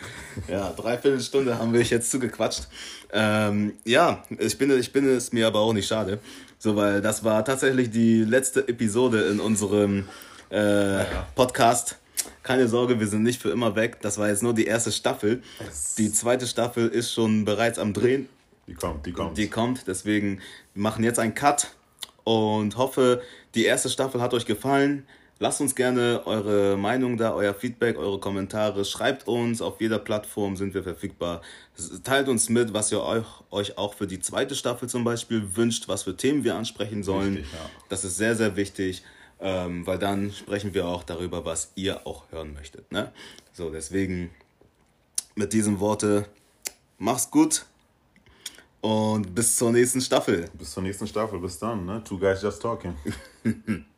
A: Ja, dreiviertel Stunde haben wir jetzt zugequatscht. Ähm, ja, ich bin, ich bin es mir aber auch nicht schade. So, weil das war tatsächlich die letzte Episode in unserem äh, ja. Podcast. keine Sorge, wir sind nicht für immer weg. Das war jetzt nur die erste Staffel. Die zweite Staffel ist schon bereits am Drehen.
B: Die kommt, die kommt.
A: Die kommt, deswegen wir machen jetzt einen Cut und hoffe, die erste Staffel hat euch gefallen. Lasst uns gerne eure Meinung da, euer Feedback, eure Kommentare. Schreibt uns, auf jeder Plattform sind wir verfügbar. Teilt uns mit, was ihr euch, euch auch für die zweite Staffel zum Beispiel wünscht, was für Themen wir ansprechen sollen.
B: Wichtig, ja.
A: Das ist sehr, sehr wichtig, ähm, weil dann sprechen wir auch darüber, was ihr auch hören möchtet. Ne? So, deswegen mit diesen Worte, mach's gut und bis zur nächsten Staffel.
B: Bis zur nächsten Staffel. Bis dann, ne? Two guys just talking. (laughs)